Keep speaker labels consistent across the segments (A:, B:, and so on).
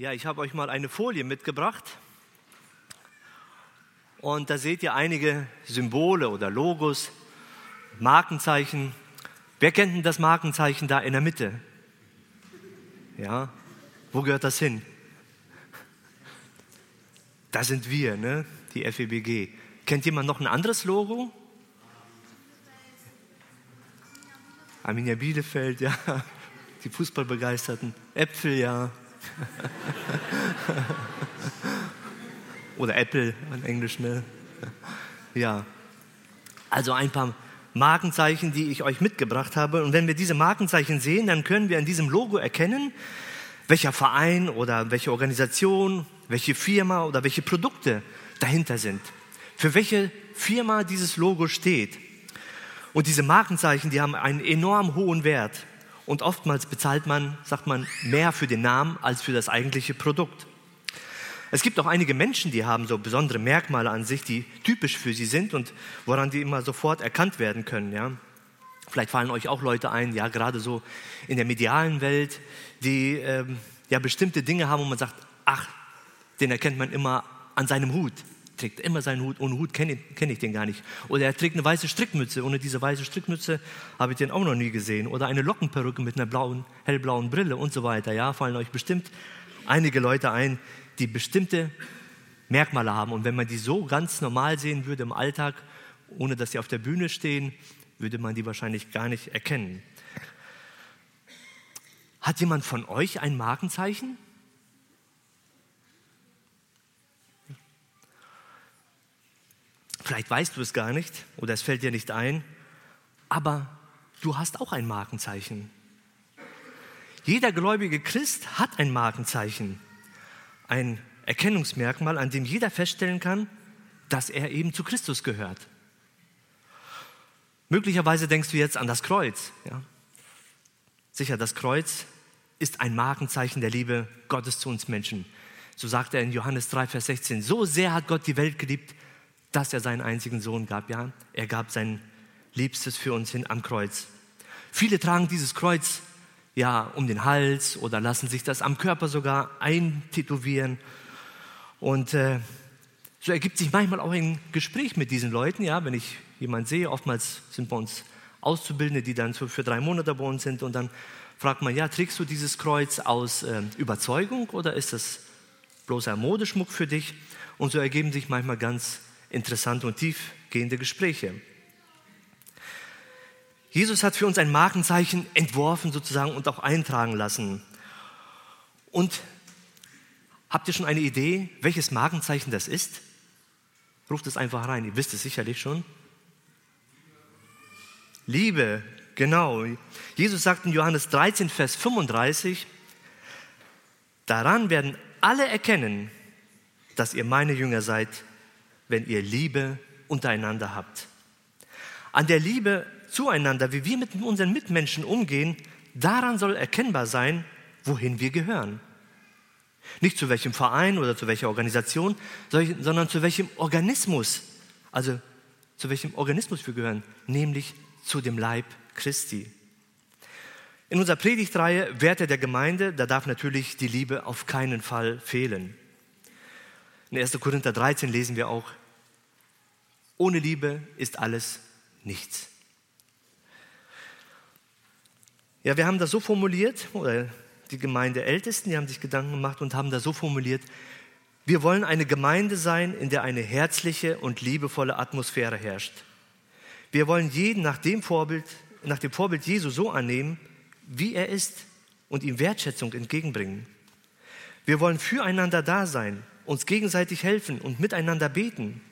A: Ja, ich habe euch mal eine Folie mitgebracht. Und da seht ihr einige Symbole oder Logos, Markenzeichen. Wer kennt denn das Markenzeichen da in der Mitte? Ja, wo gehört das hin? Da sind wir, ne? die FEBG. Kennt jemand noch ein anderes Logo? Arminia Bielefeld, ja. Die Fußballbegeisterten. Äpfel, ja. Oder Apple in Englisch, ne? Ja. Also ein paar Markenzeichen, die ich euch mitgebracht habe. Und wenn wir diese Markenzeichen sehen, dann können wir an diesem Logo erkennen, welcher Verein oder welche Organisation, welche Firma oder welche Produkte dahinter sind. Für welche Firma dieses Logo steht. Und diese Markenzeichen, die haben einen enorm hohen Wert. Und oftmals bezahlt man, sagt man, mehr für den Namen als für das eigentliche Produkt. Es gibt auch einige Menschen, die haben so besondere Merkmale an sich, die typisch für sie sind und woran die immer sofort erkannt werden können. Ja? Vielleicht fallen euch auch Leute ein, ja, gerade so in der medialen Welt, die ähm, ja bestimmte Dinge haben, wo man sagt, ach, den erkennt man immer an seinem Hut trägt immer seinen Hut. Ohne Hut kenne kenn ich den gar nicht. Oder er trägt eine weiße Strickmütze. Ohne diese weiße Strickmütze habe ich den auch noch nie gesehen. Oder eine Lockenperücke mit einer blauen, hellblauen Brille und so weiter. Ja, fallen euch bestimmt einige Leute ein, die bestimmte Merkmale haben. Und wenn man die so ganz normal sehen würde im Alltag, ohne dass sie auf der Bühne stehen, würde man die wahrscheinlich gar nicht erkennen. Hat jemand von euch ein Markenzeichen? Vielleicht weißt du es gar nicht oder es fällt dir nicht ein, aber du hast auch ein Markenzeichen. Jeder gläubige Christ hat ein Markenzeichen, ein Erkennungsmerkmal, an dem jeder feststellen kann, dass er eben zu Christus gehört. Möglicherweise denkst du jetzt an das Kreuz. Ja? Sicher, das Kreuz ist ein Markenzeichen der Liebe Gottes zu uns Menschen. So sagt er in Johannes 3, Vers 16, so sehr hat Gott die Welt geliebt, dass er seinen einzigen Sohn gab. Ja, er gab sein Liebstes für uns hin am Kreuz. Viele tragen dieses Kreuz ja um den Hals oder lassen sich das am Körper sogar eintätowieren. Und äh, so ergibt sich manchmal auch ein Gespräch mit diesen Leuten. Ja, wenn ich jemanden sehe, oftmals sind bei uns Auszubildende, die dann für drei Monate bei uns sind und dann fragt man, ja, trägst du dieses Kreuz aus äh, Überzeugung oder ist das bloßer Modeschmuck für dich? Und so ergeben sich manchmal ganz interessante und tiefgehende Gespräche. Jesus hat für uns ein Markenzeichen entworfen sozusagen und auch eintragen lassen. Und habt ihr schon eine Idee, welches Markenzeichen das ist? Ruft es einfach rein, ihr wisst es sicherlich schon. Liebe, genau. Jesus sagt in Johannes 13, Vers 35, daran werden alle erkennen, dass ihr meine Jünger seid, wenn ihr Liebe untereinander habt. An der Liebe zueinander, wie wir mit unseren Mitmenschen umgehen, daran soll erkennbar sein, wohin wir gehören. Nicht zu welchem Verein oder zu welcher Organisation, sondern zu welchem Organismus, also zu welchem Organismus wir gehören, nämlich zu dem Leib Christi. In unserer Predigtreihe Werte der Gemeinde, da darf natürlich die Liebe auf keinen Fall fehlen. In 1. Korinther 13 lesen wir auch, ohne Liebe ist alles nichts. Ja, wir haben das so formuliert, oder die Gemeindeältesten, die haben sich Gedanken gemacht und haben das so formuliert, wir wollen eine Gemeinde sein, in der eine herzliche und liebevolle Atmosphäre herrscht. Wir wollen jeden nach dem Vorbild, nach dem Vorbild Jesu so annehmen, wie er ist und ihm Wertschätzung entgegenbringen. Wir wollen füreinander da sein, uns gegenseitig helfen und miteinander beten.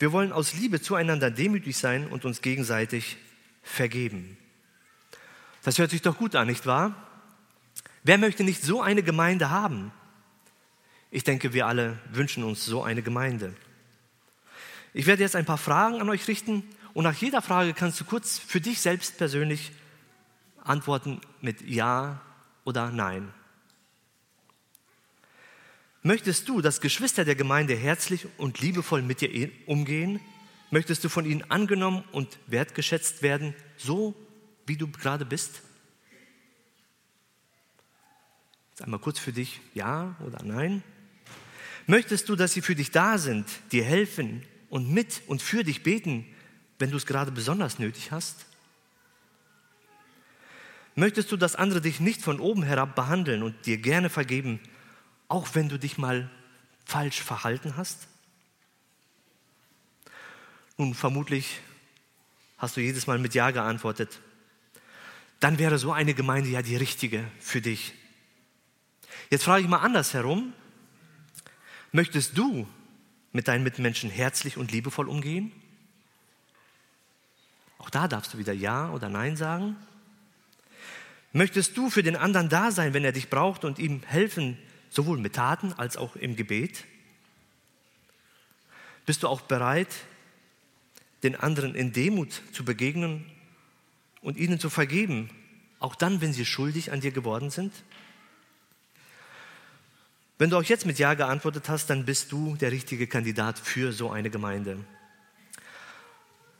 A: Wir wollen aus Liebe zueinander demütig sein und uns gegenseitig vergeben. Das hört sich doch gut an, nicht wahr? Wer möchte nicht so eine Gemeinde haben? Ich denke, wir alle wünschen uns so eine Gemeinde. Ich werde jetzt ein paar Fragen an euch richten und nach jeder Frage kannst du kurz für dich selbst persönlich antworten mit Ja oder Nein. Möchtest du, dass Geschwister der Gemeinde herzlich und liebevoll mit dir umgehen? Möchtest du von ihnen angenommen und wertgeschätzt werden, so wie du gerade bist? Einmal kurz für dich, ja oder nein? Möchtest du, dass sie für dich da sind, dir helfen und mit und für dich beten, wenn du es gerade besonders nötig hast? Möchtest du, dass andere dich nicht von oben herab behandeln und dir gerne vergeben, auch wenn du dich mal falsch verhalten hast? Nun, vermutlich hast du jedes Mal mit Ja geantwortet. Dann wäre so eine Gemeinde ja die richtige für dich. Jetzt frage ich mal andersherum. Möchtest du mit deinen Mitmenschen herzlich und liebevoll umgehen? Auch da darfst du wieder Ja oder Nein sagen. Möchtest du für den anderen da sein, wenn er dich braucht und ihm helfen, sowohl mit Taten als auch im Gebet? Bist du auch bereit, den anderen in Demut zu begegnen und ihnen zu vergeben, auch dann, wenn sie schuldig an dir geworden sind? Wenn du auch jetzt mit Ja geantwortet hast, dann bist du der richtige Kandidat für so eine Gemeinde.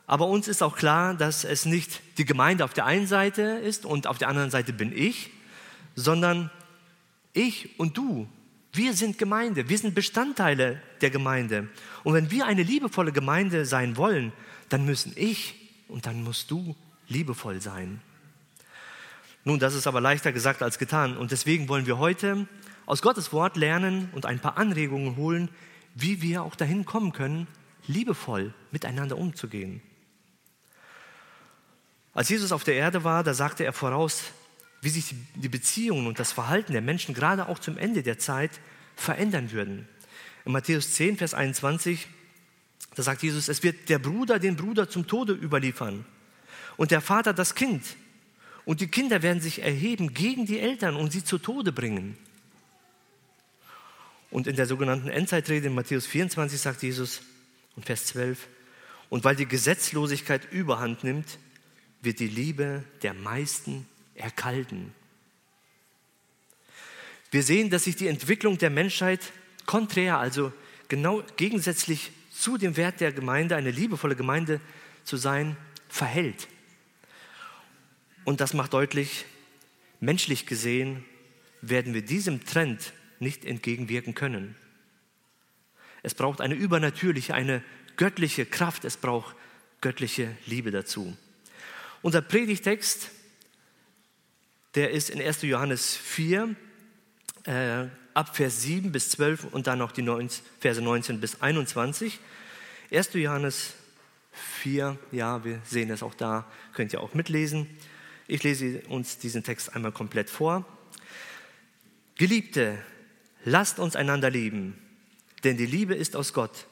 A: Aber uns ist auch klar, dass es nicht die Gemeinde auf der einen Seite ist und auf der anderen Seite bin ich, sondern ich und du, wir sind Gemeinde, wir sind Bestandteile der Gemeinde. Und wenn wir eine liebevolle Gemeinde sein wollen, dann müssen ich und dann musst du liebevoll sein. Nun, das ist aber leichter gesagt als getan. Und deswegen wollen wir heute aus Gottes Wort lernen und ein paar Anregungen holen, wie wir auch dahin kommen können, liebevoll miteinander umzugehen. Als Jesus auf der Erde war, da sagte er voraus, wie sich die Beziehungen und das Verhalten der Menschen gerade auch zum Ende der Zeit verändern würden. In Matthäus 10, Vers 21, da sagt Jesus, es wird der Bruder den Bruder zum Tode überliefern und der Vater das Kind. Und die Kinder werden sich erheben gegen die Eltern und sie zu Tode bringen. Und in der sogenannten Endzeitrede in Matthäus 24 sagt Jesus, und Vers 12, und weil die Gesetzlosigkeit überhand nimmt, wird die Liebe der meisten erkalten. Wir sehen, dass sich die Entwicklung der Menschheit konträr, also genau gegensätzlich zu dem Wert der Gemeinde, eine liebevolle Gemeinde zu sein, verhält. Und das macht deutlich, menschlich gesehen werden wir diesem Trend nicht entgegenwirken können. Es braucht eine übernatürliche, eine göttliche Kraft, es braucht göttliche Liebe dazu. Unser Predigtext, der ist in 1. Johannes 4, äh, ab Vers 7 bis 12 und dann noch die 19, Verse 19 bis 21. 1. Johannes 4, ja, wir sehen es auch da, könnt ihr auch mitlesen. Ich lese uns diesen Text einmal komplett vor. Geliebte, lasst uns einander lieben, denn die Liebe ist aus Gott.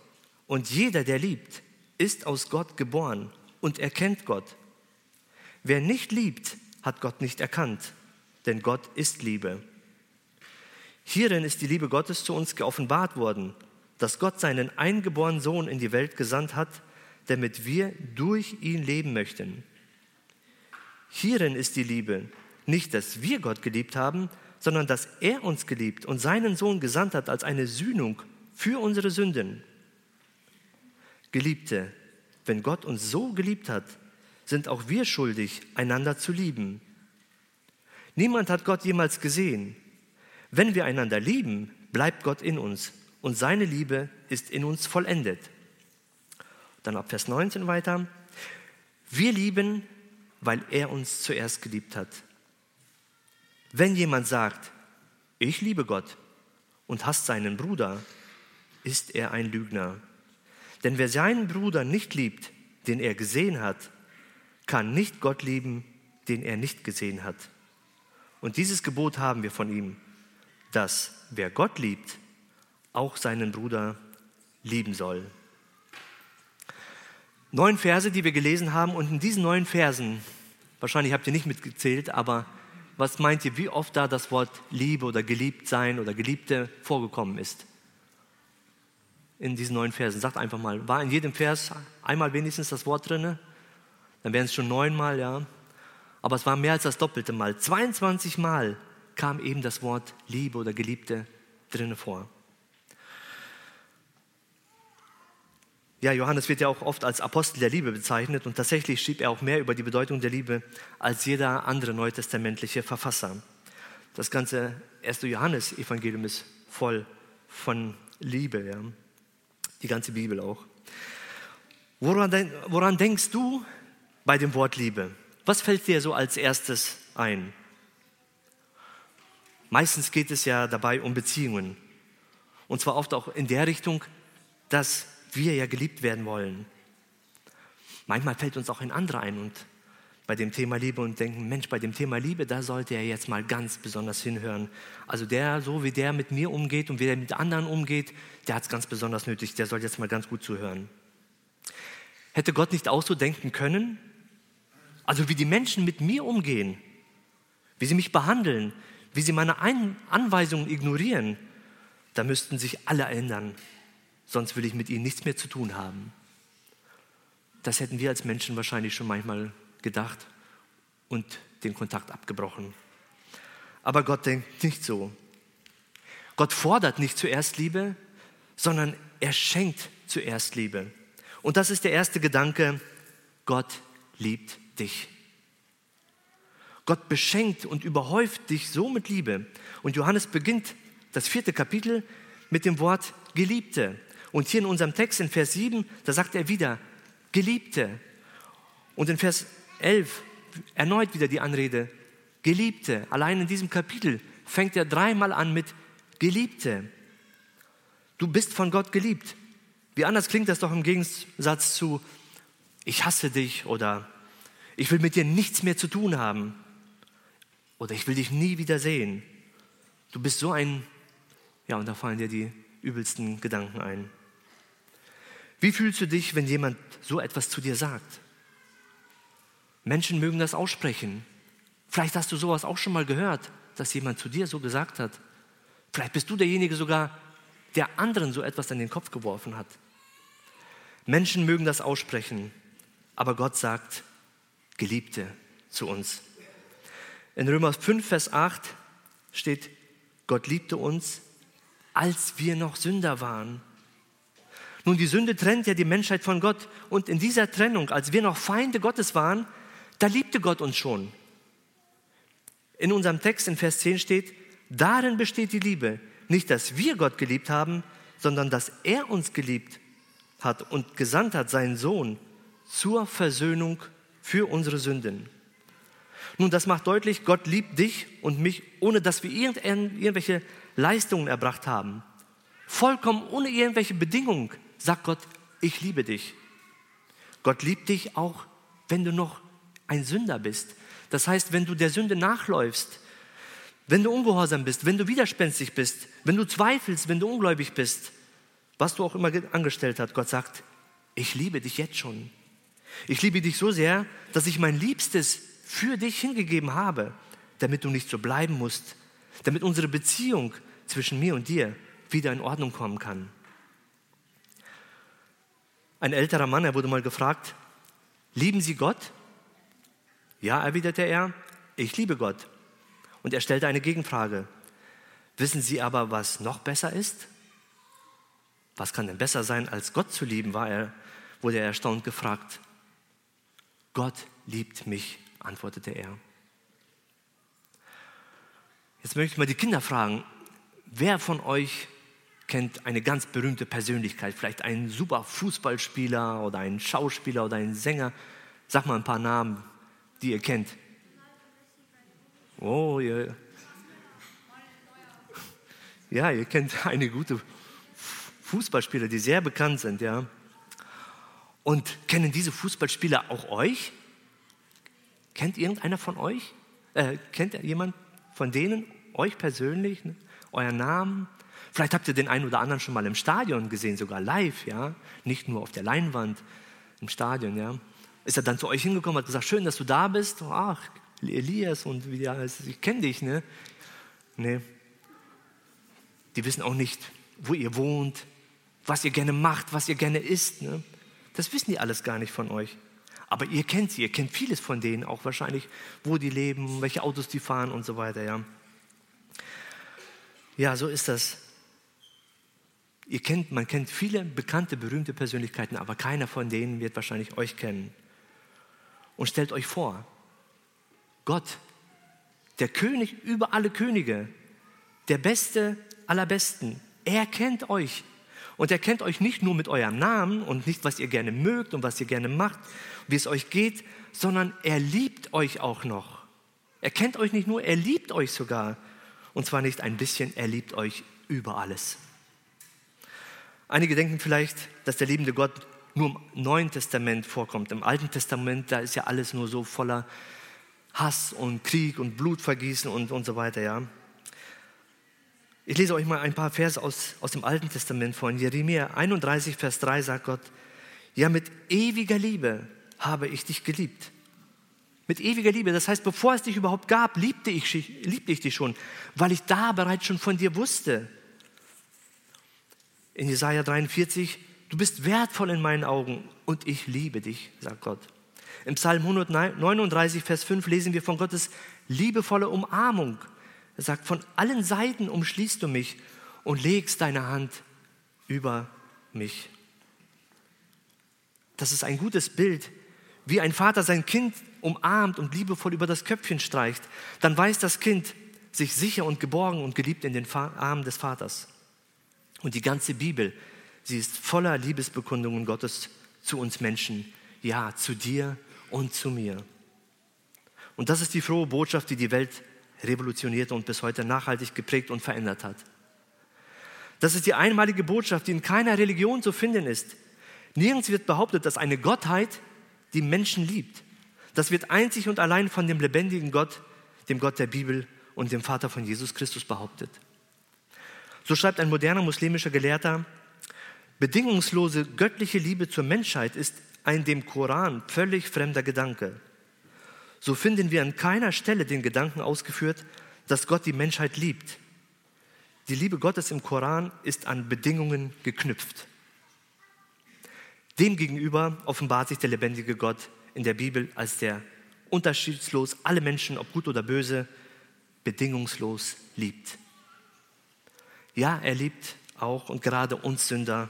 A: Und jeder, der liebt, ist aus Gott geboren und erkennt Gott. Wer nicht liebt, hat Gott nicht erkannt, denn Gott ist Liebe. Hierin ist die Liebe Gottes zu uns geoffenbart worden, dass Gott seinen eingeborenen Sohn in die Welt gesandt hat, damit wir durch ihn leben möchten. Hierin ist die Liebe, nicht, dass wir Gott geliebt haben, sondern dass er uns geliebt und seinen Sohn gesandt hat als eine Sühnung für unsere Sünden. Geliebte, wenn Gott uns so geliebt hat, sind auch wir schuldig, einander zu lieben. Niemand hat Gott jemals gesehen. Wenn wir einander lieben, bleibt Gott in uns und seine Liebe ist in uns vollendet. Dann ab Vers 19 weiter. Wir lieben, weil er uns zuerst geliebt hat. Wenn jemand sagt, ich liebe Gott und hasst seinen Bruder, ist er ein Lügner. Denn wer seinen Bruder nicht liebt, den er gesehen hat, kann nicht Gott lieben, den er nicht gesehen hat. Und dieses Gebot haben wir von ihm, dass wer Gott liebt, auch seinen Bruder lieben soll. Neun Verse, die wir gelesen haben, und in diesen neun Versen, wahrscheinlich habt ihr nicht mitgezählt, aber was meint ihr, wie oft da das Wort Liebe oder geliebt sein oder Geliebte vorgekommen ist? In diesen neun Versen. Sagt einfach mal, war in jedem Vers einmal wenigstens das Wort drinne? Dann wären es schon neunmal, ja. Aber es war mehr als das doppelte Mal. 22 Mal kam eben das Wort Liebe oder Geliebte drinnen vor. Ja, Johannes wird ja auch oft als Apostel der Liebe bezeichnet und tatsächlich schrieb er auch mehr über die Bedeutung der Liebe als jeder andere neutestamentliche Verfasser. Das Ganze erste Johannes-Evangelium ist voll von Liebe, ja. Die ganze Bibel auch. Woran, woran denkst du bei dem Wort Liebe? Was fällt dir so als erstes ein? Meistens geht es ja dabei um Beziehungen. Und zwar oft auch in der Richtung, dass wir ja geliebt werden wollen. Manchmal fällt uns auch ein anderer ein und bei dem Thema Liebe und denken, Mensch, bei dem Thema Liebe, da sollte er jetzt mal ganz besonders hinhören. Also der, so wie der mit mir umgeht und wie der mit anderen umgeht, der hat es ganz besonders nötig, der soll jetzt mal ganz gut zuhören. Hätte Gott nicht auch so denken können? Also wie die Menschen mit mir umgehen, wie sie mich behandeln, wie sie meine Ein Anweisungen ignorieren, da müssten sich alle ändern, sonst will ich mit ihnen nichts mehr zu tun haben. Das hätten wir als Menschen wahrscheinlich schon manchmal gedacht und den Kontakt abgebrochen. Aber Gott denkt nicht so. Gott fordert nicht zuerst Liebe, sondern er schenkt zuerst Liebe. Und das ist der erste Gedanke, Gott liebt dich. Gott beschenkt und überhäuft dich so mit Liebe. Und Johannes beginnt das vierte Kapitel mit dem Wort Geliebte. Und hier in unserem Text in Vers 7, da sagt er wieder, Geliebte. Und in Vers 11 erneut wieder die Anrede, Geliebte. Allein in diesem Kapitel fängt er dreimal an mit Geliebte. Du bist von Gott geliebt. Wie anders klingt das doch im Gegensatz zu ich hasse dich oder ich will mit dir nichts mehr zu tun haben oder ich will dich nie wieder sehen. Du bist so ein, ja, und da fallen dir die übelsten Gedanken ein. Wie fühlst du dich, wenn jemand so etwas zu dir sagt? Menschen mögen das aussprechen. Vielleicht hast du sowas auch schon mal gehört, dass jemand zu dir so gesagt hat. Vielleicht bist du derjenige sogar, der anderen so etwas in den Kopf geworfen hat. Menschen mögen das aussprechen, aber Gott sagt, Geliebte zu uns. In Römer 5, Vers 8 steht, Gott liebte uns, als wir noch Sünder waren. Nun, die Sünde trennt ja die Menschheit von Gott. Und in dieser Trennung, als wir noch Feinde Gottes waren, da liebte Gott uns schon. In unserem Text in Vers 10 steht, darin besteht die Liebe. Nicht, dass wir Gott geliebt haben, sondern dass er uns geliebt hat und gesandt hat, seinen Sohn, zur Versöhnung für unsere Sünden. Nun, das macht deutlich, Gott liebt dich und mich, ohne dass wir irgendwelche Leistungen erbracht haben. Vollkommen ohne irgendwelche Bedingungen sagt Gott, ich liebe dich. Gott liebt dich auch, wenn du noch ein Sünder bist. Das heißt, wenn du der Sünde nachläufst, wenn du ungehorsam bist, wenn du widerspenstig bist, wenn du zweifelst, wenn du ungläubig bist, was du auch immer angestellt hast, Gott sagt, ich liebe dich jetzt schon. Ich liebe dich so sehr, dass ich mein Liebstes für dich hingegeben habe, damit du nicht so bleiben musst, damit unsere Beziehung zwischen mir und dir wieder in Ordnung kommen kann. Ein älterer Mann, er wurde mal gefragt, lieben Sie Gott? Ja, erwiderte er, ich liebe Gott. Und er stellte eine Gegenfrage. Wissen Sie aber, was noch besser ist? Was kann denn besser sein, als Gott zu lieben, war er, wurde er erstaunt gefragt. Gott liebt mich, antwortete er. Jetzt möchte ich mal die Kinder fragen, wer von euch kennt eine ganz berühmte Persönlichkeit, vielleicht einen super Fußballspieler oder einen Schauspieler oder einen Sänger? Sag mal ein paar Namen, die ihr kennt. Oh, ihr, ja, ihr kennt eine gute Fußballspieler, die sehr bekannt sind, ja. Und kennen diese Fußballspieler auch euch? Kennt irgendeiner von euch? Äh, kennt jemand von denen euch persönlich? Ne? Euer Namen? Vielleicht habt ihr den einen oder anderen schon mal im Stadion gesehen, sogar live, ja. Nicht nur auf der Leinwand, im Stadion, ja ist er dann zu euch hingekommen, hat gesagt, schön, dass du da bist. Ach, Elias und wie der heißt, ich kenne dich, ne? Nee. Die wissen auch nicht, wo ihr wohnt, was ihr gerne macht, was ihr gerne isst. Ne? Das wissen die alles gar nicht von euch. Aber ihr kennt sie, ihr kennt vieles von denen, auch wahrscheinlich, wo die leben, welche Autos die fahren und so weiter. Ja, ja so ist das. Ihr kennt, man kennt viele bekannte, berühmte Persönlichkeiten, aber keiner von denen wird wahrscheinlich euch kennen. Und stellt euch vor, Gott, der König über alle Könige, der Beste aller Besten. Er kennt euch. Und er kennt euch nicht nur mit eurem Namen und nicht, was ihr gerne mögt und was ihr gerne macht, wie es euch geht, sondern er liebt euch auch noch. Er kennt euch nicht nur, er liebt euch sogar. Und zwar nicht ein bisschen, er liebt euch über alles. Einige denken vielleicht, dass der liebende Gott nur im Neuen Testament vorkommt. Im Alten Testament, da ist ja alles nur so voller Hass und Krieg und Blutvergießen und, und so weiter. Ja. Ich lese euch mal ein paar Verse aus, aus dem Alten Testament vor. In Jeremia 31, Vers 3 sagt Gott, ja, mit ewiger Liebe habe ich dich geliebt. Mit ewiger Liebe. Das heißt, bevor es dich überhaupt gab, liebte ich, liebte ich dich schon, weil ich da bereits schon von dir wusste. In Jesaja 43, du bist wertvoll in meinen Augen und ich liebe dich, sagt Gott. Im Psalm 139, Vers 5 lesen wir von Gottes liebevolle Umarmung. Er sagt, von allen Seiten umschließt du mich und legst deine Hand über mich. Das ist ein gutes Bild, wie ein Vater sein Kind umarmt und liebevoll über das Köpfchen streicht. Dann weiß das Kind sich sicher und geborgen und geliebt in den Armen des Vaters. Und die ganze Bibel, sie ist voller Liebesbekundungen Gottes zu uns Menschen. Ja, zu dir und zu mir. Und das ist die frohe Botschaft, die die Welt revolutioniert und bis heute nachhaltig geprägt und verändert hat. Das ist die einmalige Botschaft, die in keiner Religion zu finden ist. Nirgends wird behauptet, dass eine Gottheit die Menschen liebt. Das wird einzig und allein von dem lebendigen Gott, dem Gott der Bibel und dem Vater von Jesus Christus behauptet. So schreibt ein moderner muslimischer Gelehrter, bedingungslose göttliche Liebe zur Menschheit ist ein dem Koran völlig fremder Gedanke. So finden wir an keiner Stelle den Gedanken ausgeführt, dass Gott die Menschheit liebt. Die Liebe Gottes im Koran ist an Bedingungen geknüpft. Demgegenüber offenbart sich der lebendige Gott in der Bibel als der unterschiedslos alle Menschen, ob gut oder böse, bedingungslos liebt. Ja, er liebt auch und gerade uns Sünder,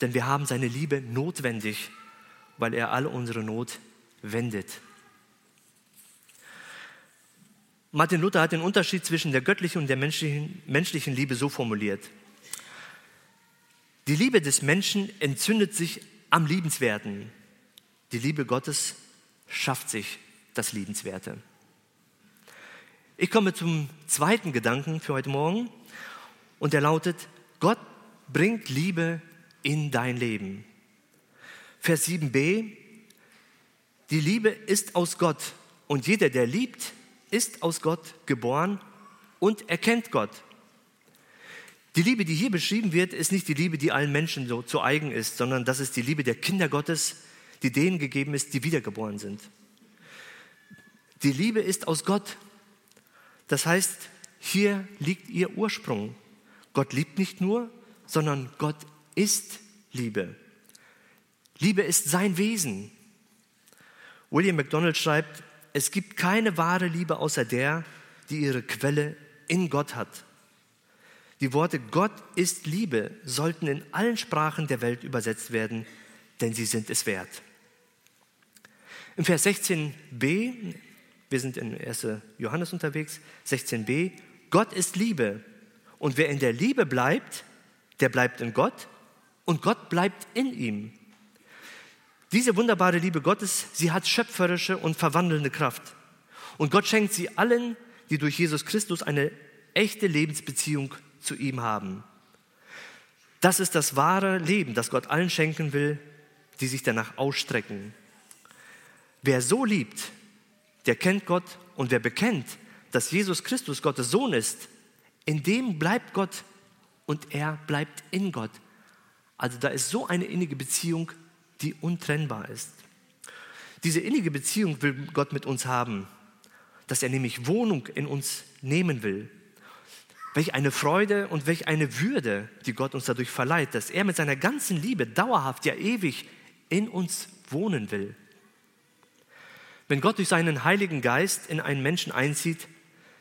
A: denn wir haben seine Liebe notwendig, weil er all unsere Not wendet. Martin Luther hat den Unterschied zwischen der göttlichen und der menschlichen, menschlichen Liebe so formuliert. Die Liebe des Menschen entzündet sich am Liebenswerten. Die Liebe Gottes schafft sich das Liebenswerte. Ich komme zum zweiten Gedanken für heute Morgen und der lautet, Gott bringt Liebe in dein Leben. Vers 7b, die Liebe ist aus Gott und jeder, der liebt, ist aus Gott geboren und erkennt Gott. Die Liebe, die hier beschrieben wird, ist nicht die Liebe, die allen Menschen so zu eigen ist, sondern das ist die Liebe der Kinder Gottes, die denen gegeben ist, die wiedergeboren sind. Die Liebe ist aus Gott. Das heißt, hier liegt ihr Ursprung. Gott liebt nicht nur, sondern Gott ist Liebe. Liebe ist sein Wesen. William MacDonald schreibt, es gibt keine wahre Liebe außer der, die ihre Quelle in Gott hat. Die Worte Gott ist Liebe sollten in allen Sprachen der Welt übersetzt werden, denn sie sind es wert. Im Vers 16b, wir sind in 1. Johannes unterwegs, 16b, Gott ist Liebe und wer in der Liebe bleibt, der bleibt in Gott und Gott bleibt in ihm. Diese wunderbare Liebe Gottes, sie hat schöpferische und verwandelnde Kraft. Und Gott schenkt sie allen, die durch Jesus Christus eine echte Lebensbeziehung zu ihm haben. Das ist das wahre Leben, das Gott allen schenken will, die sich danach ausstrecken. Wer so liebt, der kennt Gott und wer bekennt, dass Jesus Christus Gottes Sohn ist, in dem bleibt Gott und er bleibt in Gott. Also da ist so eine innige Beziehung, die untrennbar ist. Diese innige Beziehung will Gott mit uns haben, dass er nämlich Wohnung in uns nehmen will. Welch eine Freude und welch eine Würde, die Gott uns dadurch verleiht, dass er mit seiner ganzen Liebe dauerhaft, ja ewig in uns wohnen will. Wenn Gott durch seinen Heiligen Geist in einen Menschen einzieht,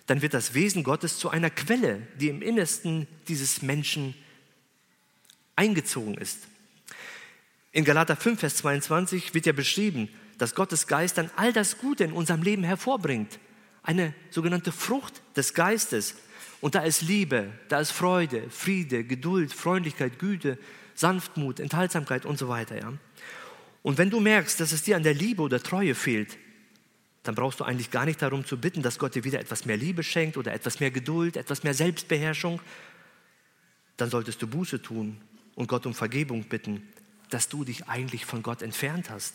A: dann wird das Wesen Gottes zu einer Quelle, die im Innersten dieses Menschen eingezogen ist. In Galater 5, Vers 22 wird ja beschrieben, dass Gottes Geist dann all das Gute in unserem Leben hervorbringt. Eine sogenannte Frucht des Geistes, Und da ist Liebe, da ist Freude, Friede, Geduld, Freundlichkeit, Güte, Sanftmut, Enthaltsamkeit und so weiter. Ja? Und wenn du merkst, dass es dir an der Liebe oder Treue fehlt, dann brauchst du eigentlich gar nicht darum zu bitten, dass Gott dir wieder etwas mehr Liebe schenkt oder etwas mehr Geduld, etwas mehr Selbstbeherrschung. Dann solltest du Buße tun und Gott um Vergebung bitten, dass du dich eigentlich von Gott entfernt hast.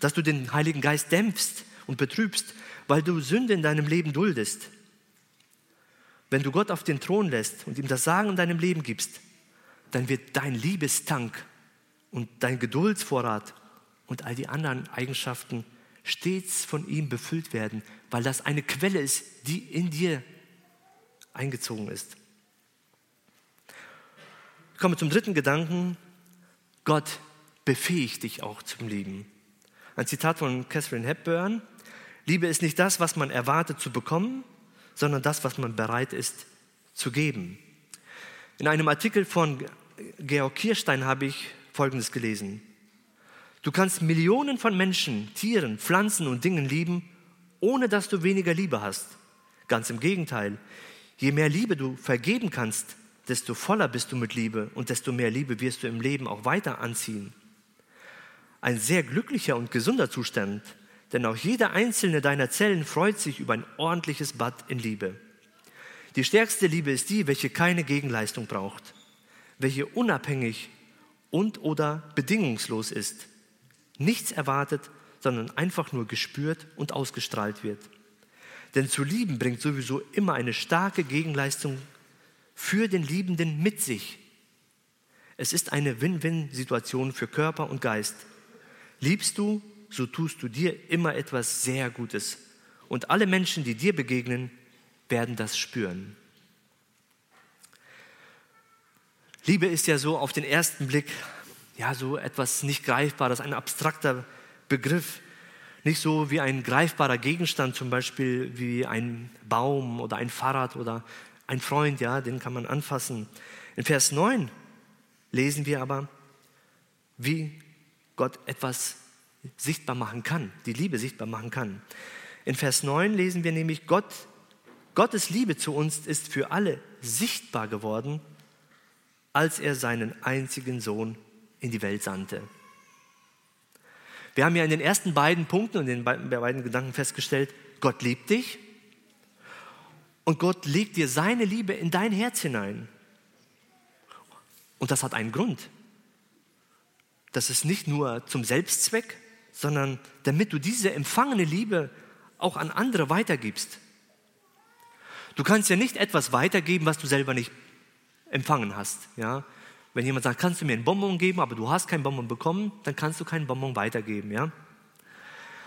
A: Dass du den Heiligen Geist dämpfst und betrübst, weil du Sünde in deinem Leben duldest. Wenn du Gott auf den Thron lässt und ihm das Sagen in deinem Leben gibst, dann wird dein Liebestank und dein Geduldsvorrat und all die anderen Eigenschaften stets von ihm befüllt werden, weil das eine Quelle ist, die in dir eingezogen ist. Ich komme zum dritten Gedanken. Gott befähigt dich auch zum Lieben. Ein Zitat von Catherine Hepburn. Liebe ist nicht das, was man erwartet zu bekommen, sondern das, was man bereit ist zu geben. In einem Artikel von Georg Kirstein habe ich Folgendes gelesen. Du kannst Millionen von Menschen, Tieren, Pflanzen und Dingen lieben, ohne dass du weniger Liebe hast. Ganz im Gegenteil. Je mehr Liebe du vergeben kannst, desto voller bist du mit Liebe und desto mehr Liebe wirst du im Leben auch weiter anziehen. Ein sehr glücklicher und gesunder Zustand, denn auch jeder einzelne deiner Zellen freut sich über ein ordentliches Bad in Liebe. Die stärkste Liebe ist die, welche keine Gegenleistung braucht, welche unabhängig und oder bedingungslos ist, nichts erwartet, sondern einfach nur gespürt und ausgestrahlt wird. Denn zu lieben bringt sowieso immer eine starke Gegenleistung für den Liebenden mit sich. Es ist eine Win-Win-Situation für Körper und Geist. Liebst du, so tust du dir immer etwas sehr Gutes. Und alle Menschen, die dir begegnen, werden das spüren. Liebe ist ja so auf den ersten Blick ja so etwas nicht greifbares, ein abstrakter Begriff, nicht so wie ein greifbarer Gegenstand, zum Beispiel wie ein Baum oder ein Fahrrad oder ein Freund, ja, den kann man anfassen. In Vers 9 lesen wir aber, wie Gott etwas sichtbar machen kann, die Liebe sichtbar machen kann. In Vers 9 lesen wir nämlich, Gott, Gottes Liebe zu uns ist für alle sichtbar geworden als er seinen einzigen Sohn in die Welt sandte. Wir haben ja in den ersten beiden Punkten und den beiden Gedanken festgestellt, Gott liebt dich und Gott legt dir seine Liebe in dein Herz hinein. Und das hat einen Grund. Das ist nicht nur zum Selbstzweck, sondern damit du diese empfangene Liebe auch an andere weitergibst. Du kannst ja nicht etwas weitergeben, was du selber nicht empfangen hast. Ja? Wenn jemand sagt, kannst du mir einen Bonbon geben, aber du hast keinen Bonbon bekommen, dann kannst du keinen Bonbon weitergeben. Ja?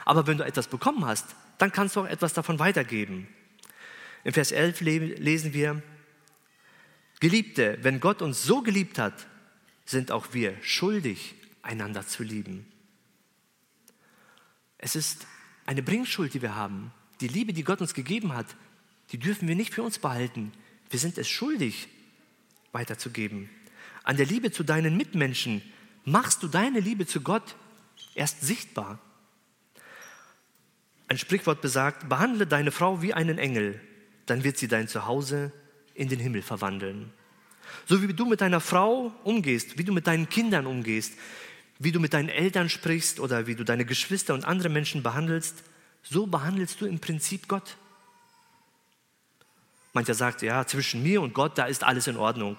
A: Aber wenn du etwas bekommen hast, dann kannst du auch etwas davon weitergeben. In Vers 11 lesen wir, Geliebte, wenn Gott uns so geliebt hat, sind auch wir schuldig, einander zu lieben. Es ist eine Bringschuld, die wir haben. Die Liebe, die Gott uns gegeben hat, die dürfen wir nicht für uns behalten. Wir sind es schuldig, weiterzugeben. An der Liebe zu deinen Mitmenschen machst du deine Liebe zu Gott erst sichtbar. Ein Sprichwort besagt, behandle deine Frau wie einen Engel, dann wird sie dein Zuhause in den Himmel verwandeln. So wie du mit deiner Frau umgehst, wie du mit deinen Kindern umgehst, wie du mit deinen Eltern sprichst oder wie du deine Geschwister und andere Menschen behandelst, so behandelst du im Prinzip Gott. Mancher sagt, ja, zwischen mir und Gott, da ist alles in Ordnung.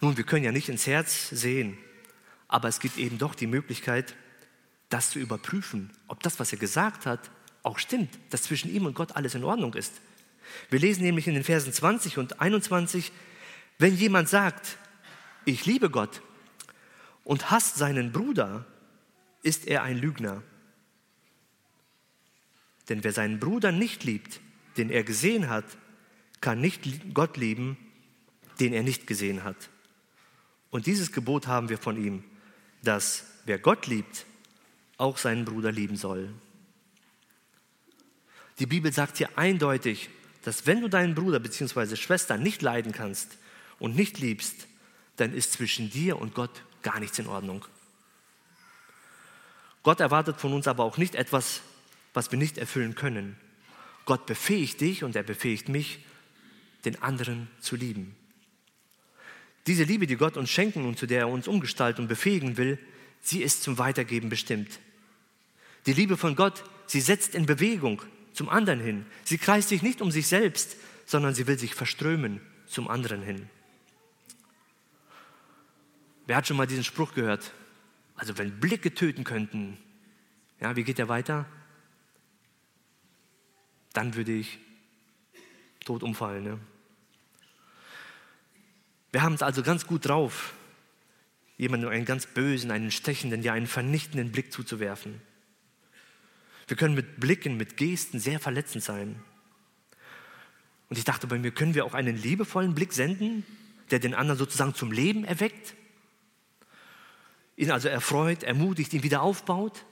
A: Nun, wir können ja nicht ins Herz sehen, aber es gibt eben doch die Möglichkeit, das zu überprüfen, ob das, was er gesagt hat, auch stimmt, dass zwischen ihm und Gott alles in Ordnung ist. Wir lesen nämlich in den Versen 20 und 21, wenn jemand sagt, ich liebe Gott und hasst seinen Bruder, ist er ein Lügner. Denn wer seinen Bruder nicht liebt, den er gesehen hat, kann nicht Gott lieben, den er nicht gesehen hat. Und dieses Gebot haben wir von ihm, dass wer Gott liebt, auch seinen Bruder lieben soll. Die Bibel sagt hier eindeutig, dass wenn du deinen Bruder bzw. Schwester nicht leiden kannst und nicht liebst, dann ist zwischen dir und Gott gar nichts in Ordnung. Gott erwartet von uns aber auch nicht etwas, was wir nicht erfüllen können. Gott befähigt dich und er befähigt mich den anderen zu lieben. Diese Liebe, die Gott uns schenken und zu der er uns umgestalten und befähigen will, sie ist zum Weitergeben bestimmt. Die Liebe von Gott, sie setzt in Bewegung zum anderen hin. Sie kreist sich nicht um sich selbst, sondern sie will sich verströmen zum anderen hin. Wer hat schon mal diesen Spruch gehört? Also wenn Blicke töten könnten, ja, wie geht der weiter? Dann würde ich tot umfallen. Ne? Wir haben es also ganz gut drauf, jemandem einen ganz bösen, einen stechenden, ja einen vernichtenden Blick zuzuwerfen. Wir können mit Blicken, mit Gesten sehr verletzend sein. Und ich dachte bei mir, können wir auch einen liebevollen Blick senden, der den anderen sozusagen zum Leben erweckt? Ihn also erfreut, ermutigt, ihn wieder aufbaut?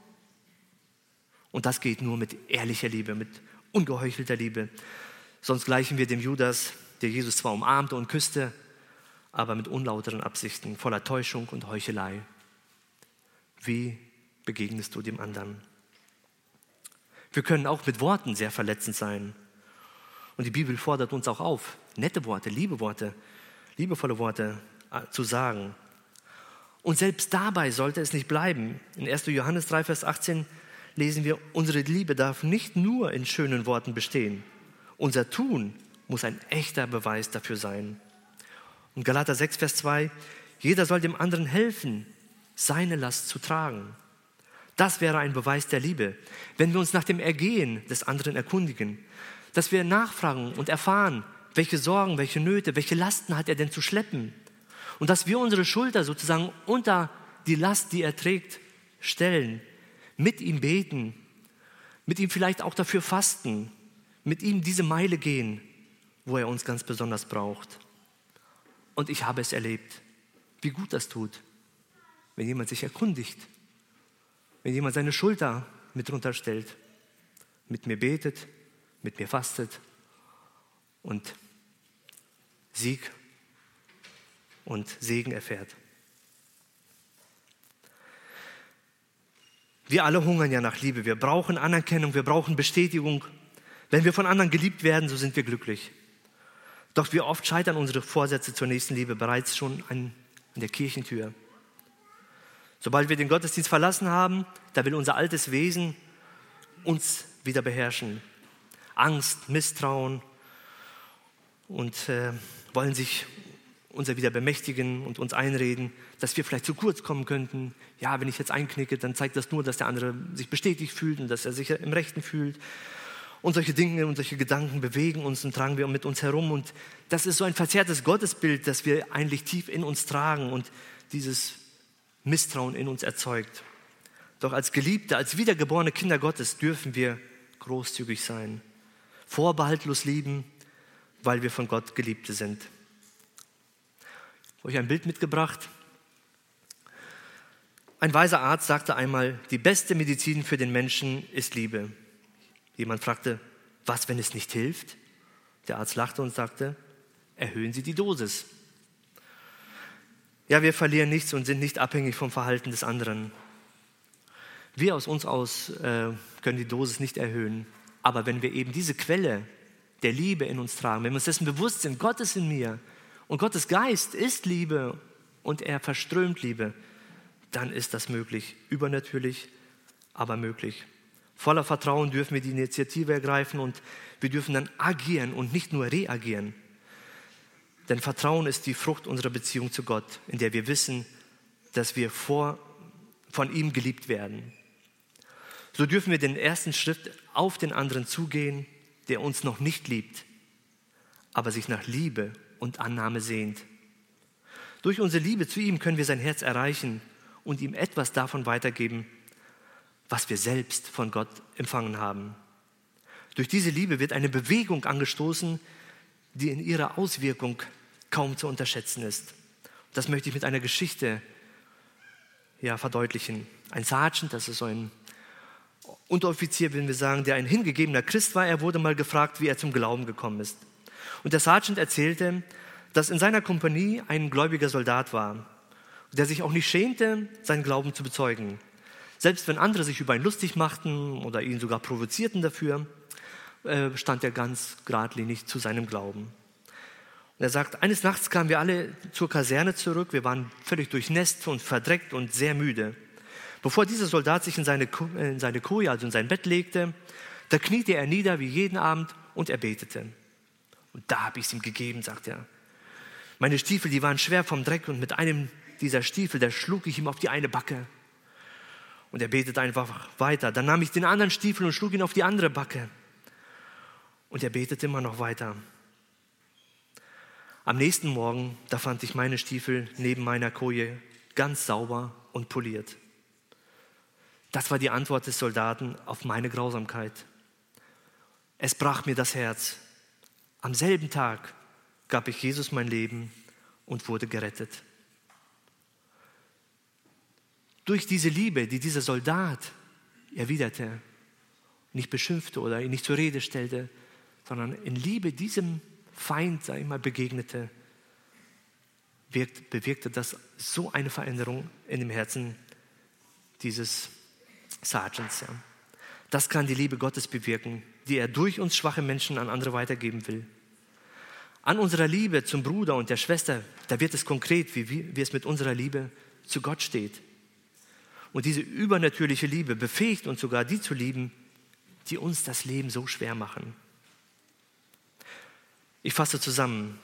A: Und das geht nur mit ehrlicher Liebe, mit ungeheuchelter Liebe. Sonst gleichen wir dem Judas, der Jesus zwar umarmte und küsste, aber mit unlauteren Absichten, voller Täuschung und Heuchelei. Wie begegnest du dem anderen? Wir können auch mit Worten sehr verletzend sein. Und die Bibel fordert uns auch auf, nette Worte, liebe Worte, liebevolle Worte äh, zu sagen. Und selbst dabei sollte es nicht bleiben. In 1. Johannes 3, Vers 18 lesen wir, unsere Liebe darf nicht nur in schönen Worten bestehen. Unser Tun muss ein echter Beweis dafür sein. Und Galater 6, Vers 2, jeder soll dem anderen helfen, seine Last zu tragen. Das wäre ein Beweis der Liebe, wenn wir uns nach dem Ergehen des anderen erkundigen, dass wir nachfragen und erfahren, welche Sorgen, welche Nöte, welche Lasten hat er denn zu schleppen. Und dass wir unsere Schulter sozusagen unter die Last, die er trägt, stellen, mit ihm beten, mit ihm vielleicht auch dafür fasten, mit ihm diese Meile gehen, wo er uns ganz besonders braucht. Und ich habe es erlebt, wie gut das tut, wenn jemand sich erkundigt, wenn jemand seine Schulter mit runterstellt, mit mir betet, mit mir fastet und Sieg und Segen erfährt. Wir alle hungern ja nach Liebe. Wir brauchen Anerkennung, wir brauchen Bestätigung. Wenn wir von anderen geliebt werden, so sind wir glücklich. Doch wie oft scheitern unsere Vorsätze zur nächsten Liebe bereits schon an, an der Kirchentür. Sobald wir den Gottesdienst verlassen haben, da will unser altes Wesen uns wieder beherrschen. Angst, Misstrauen und äh, wollen sich unser wieder bemächtigen und uns einreden, dass wir vielleicht zu kurz kommen könnten. Ja, wenn ich jetzt einknicke, dann zeigt das nur, dass der andere sich bestätigt fühlt und dass er sich im Rechten fühlt. Und solche Dinge und solche Gedanken bewegen uns und tragen wir mit uns herum. Und das ist so ein verzerrtes Gottesbild, das wir eigentlich tief in uns tragen und dieses Misstrauen in uns erzeugt. Doch als Geliebte, als wiedergeborene Kinder Gottes dürfen wir großzügig sein, vorbehaltlos lieben, weil wir von Gott Geliebte sind. Ich habe euch ein Bild mitgebracht. Ein weiser Arzt sagte einmal, die beste Medizin für den Menschen ist Liebe. Jemand fragte, was, wenn es nicht hilft? Der Arzt lachte und sagte, erhöhen Sie die Dosis. Ja, wir verlieren nichts und sind nicht abhängig vom Verhalten des anderen. Wir aus uns aus äh, können die Dosis nicht erhöhen. Aber wenn wir eben diese Quelle der Liebe in uns tragen, wenn wir uns dessen bewusst sind, Gott ist in mir und Gottes Geist ist Liebe und er verströmt Liebe, dann ist das möglich. Übernatürlich, aber möglich. Voller Vertrauen dürfen wir die Initiative ergreifen und wir dürfen dann agieren und nicht nur reagieren. Denn Vertrauen ist die Frucht unserer Beziehung zu Gott, in der wir wissen, dass wir vor, von ihm geliebt werden. So dürfen wir den ersten Schritt auf den anderen zugehen, der uns noch nicht liebt, aber sich nach Liebe und Annahme sehnt. Durch unsere Liebe zu ihm können wir sein Herz erreichen und ihm etwas davon weitergeben, was wir selbst von Gott empfangen haben. Durch diese Liebe wird eine Bewegung angestoßen, die in ihrer Auswirkung kaum zu unterschätzen ist. Das möchte ich mit einer Geschichte ja, verdeutlichen. Ein Sergeant, das ist so ein Unteroffizier, würden wir sagen, der ein hingegebener Christ war, er wurde mal gefragt, wie er zum Glauben gekommen ist. Und der Sergeant erzählte, dass in seiner Kompanie ein gläubiger Soldat war, der sich auch nicht schämte, seinen Glauben zu bezeugen. Selbst wenn andere sich über ihn lustig machten oder ihn sogar provozierten dafür, äh, stand er ganz geradlinig zu seinem Glauben. Und er sagt, eines Nachts kamen wir alle zur Kaserne zurück. Wir waren völlig durchnässt und verdreckt und sehr müde. Bevor dieser Soldat sich in seine, in seine Koje, also in sein Bett legte, da kniete er nieder wie jeden Abend und er betete. Und da habe ich es ihm gegeben, sagt er. Meine Stiefel, die waren schwer vom Dreck und mit einem dieser Stiefel, da schlug ich ihm auf die eine Backe. Und er betete einfach weiter. Dann nahm ich den anderen Stiefel und schlug ihn auf die andere Backe. Und er betete immer noch weiter. Am nächsten Morgen, da fand ich meine Stiefel neben meiner Koje ganz sauber und poliert. Das war die Antwort des Soldaten auf meine Grausamkeit. Es brach mir das Herz. Am selben Tag gab ich Jesus mein Leben und wurde gerettet. Durch diese Liebe, die dieser Soldat erwiderte, nicht beschimpfte oder ihn nicht zur Rede stellte, sondern in Liebe diesem Feind, sag ich mal, begegnete, wirkt, bewirkte das so eine Veränderung in dem Herzen dieses Sergeants. Ja. Das kann die Liebe Gottes bewirken, die er durch uns schwache Menschen an andere weitergeben will. An unserer Liebe zum Bruder und der Schwester, da wird es konkret, wie, wie es mit unserer Liebe zu Gott steht. Und diese übernatürliche Liebe befähigt uns sogar, die zu lieben, die uns das Leben so schwer machen. Ich fasse zusammen.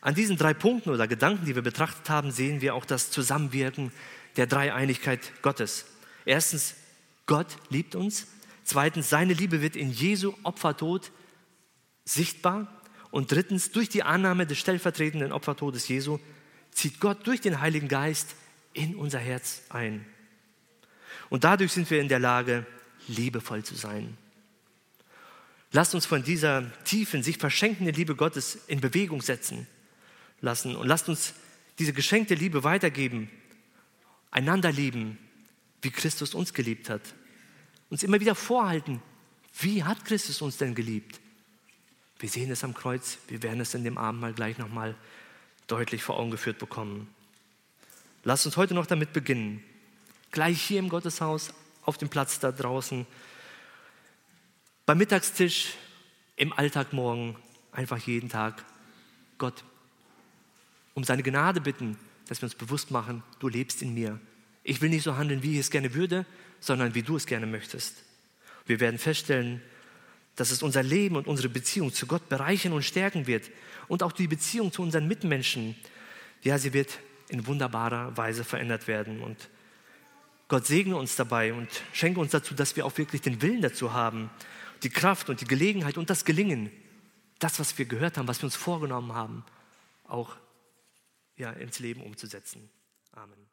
A: An diesen drei Punkten oder Gedanken, die wir betrachtet haben, sehen wir auch das Zusammenwirken der Dreieinigkeit Gottes. Erstens, Gott liebt uns. Zweitens, seine Liebe wird in Jesu Opfertod sichtbar. Und drittens, durch die Annahme des stellvertretenden Opfertodes Jesu zieht Gott durch den Heiligen Geist in unser Herz ein. Und dadurch sind wir in der Lage, liebevoll zu sein. Lasst uns von dieser tiefen, sich verschenkenden Liebe Gottes in Bewegung setzen lassen und lasst uns diese geschenkte Liebe weitergeben, einander lieben, wie Christus uns geliebt hat. Uns immer wieder vorhalten, wie hat Christus uns denn geliebt? Wir sehen es am Kreuz, wir werden es in dem Abendmahl gleich nochmal deutlich vor Augen geführt bekommen. Lasst uns heute noch damit beginnen. Gleich hier im Gotteshaus, auf dem Platz da draußen, beim Mittagstisch, im Alltag morgen, einfach jeden Tag Gott um seine Gnade bitten, dass wir uns bewusst machen, du lebst in mir. Ich will nicht so handeln, wie ich es gerne würde, sondern wie du es gerne möchtest. Wir werden feststellen, dass es unser Leben und unsere Beziehung zu Gott bereichern und stärken wird. Und auch die Beziehung zu unseren Mitmenschen, ja, sie wird in wunderbarer Weise verändert werden. Und Gott segne uns dabei und schenke uns dazu, dass wir auch wirklich den Willen dazu haben, die Kraft und die Gelegenheit und das Gelingen, das, was wir gehört haben, was wir uns vorgenommen haben, auch ja, ins Leben umzusetzen. Amen.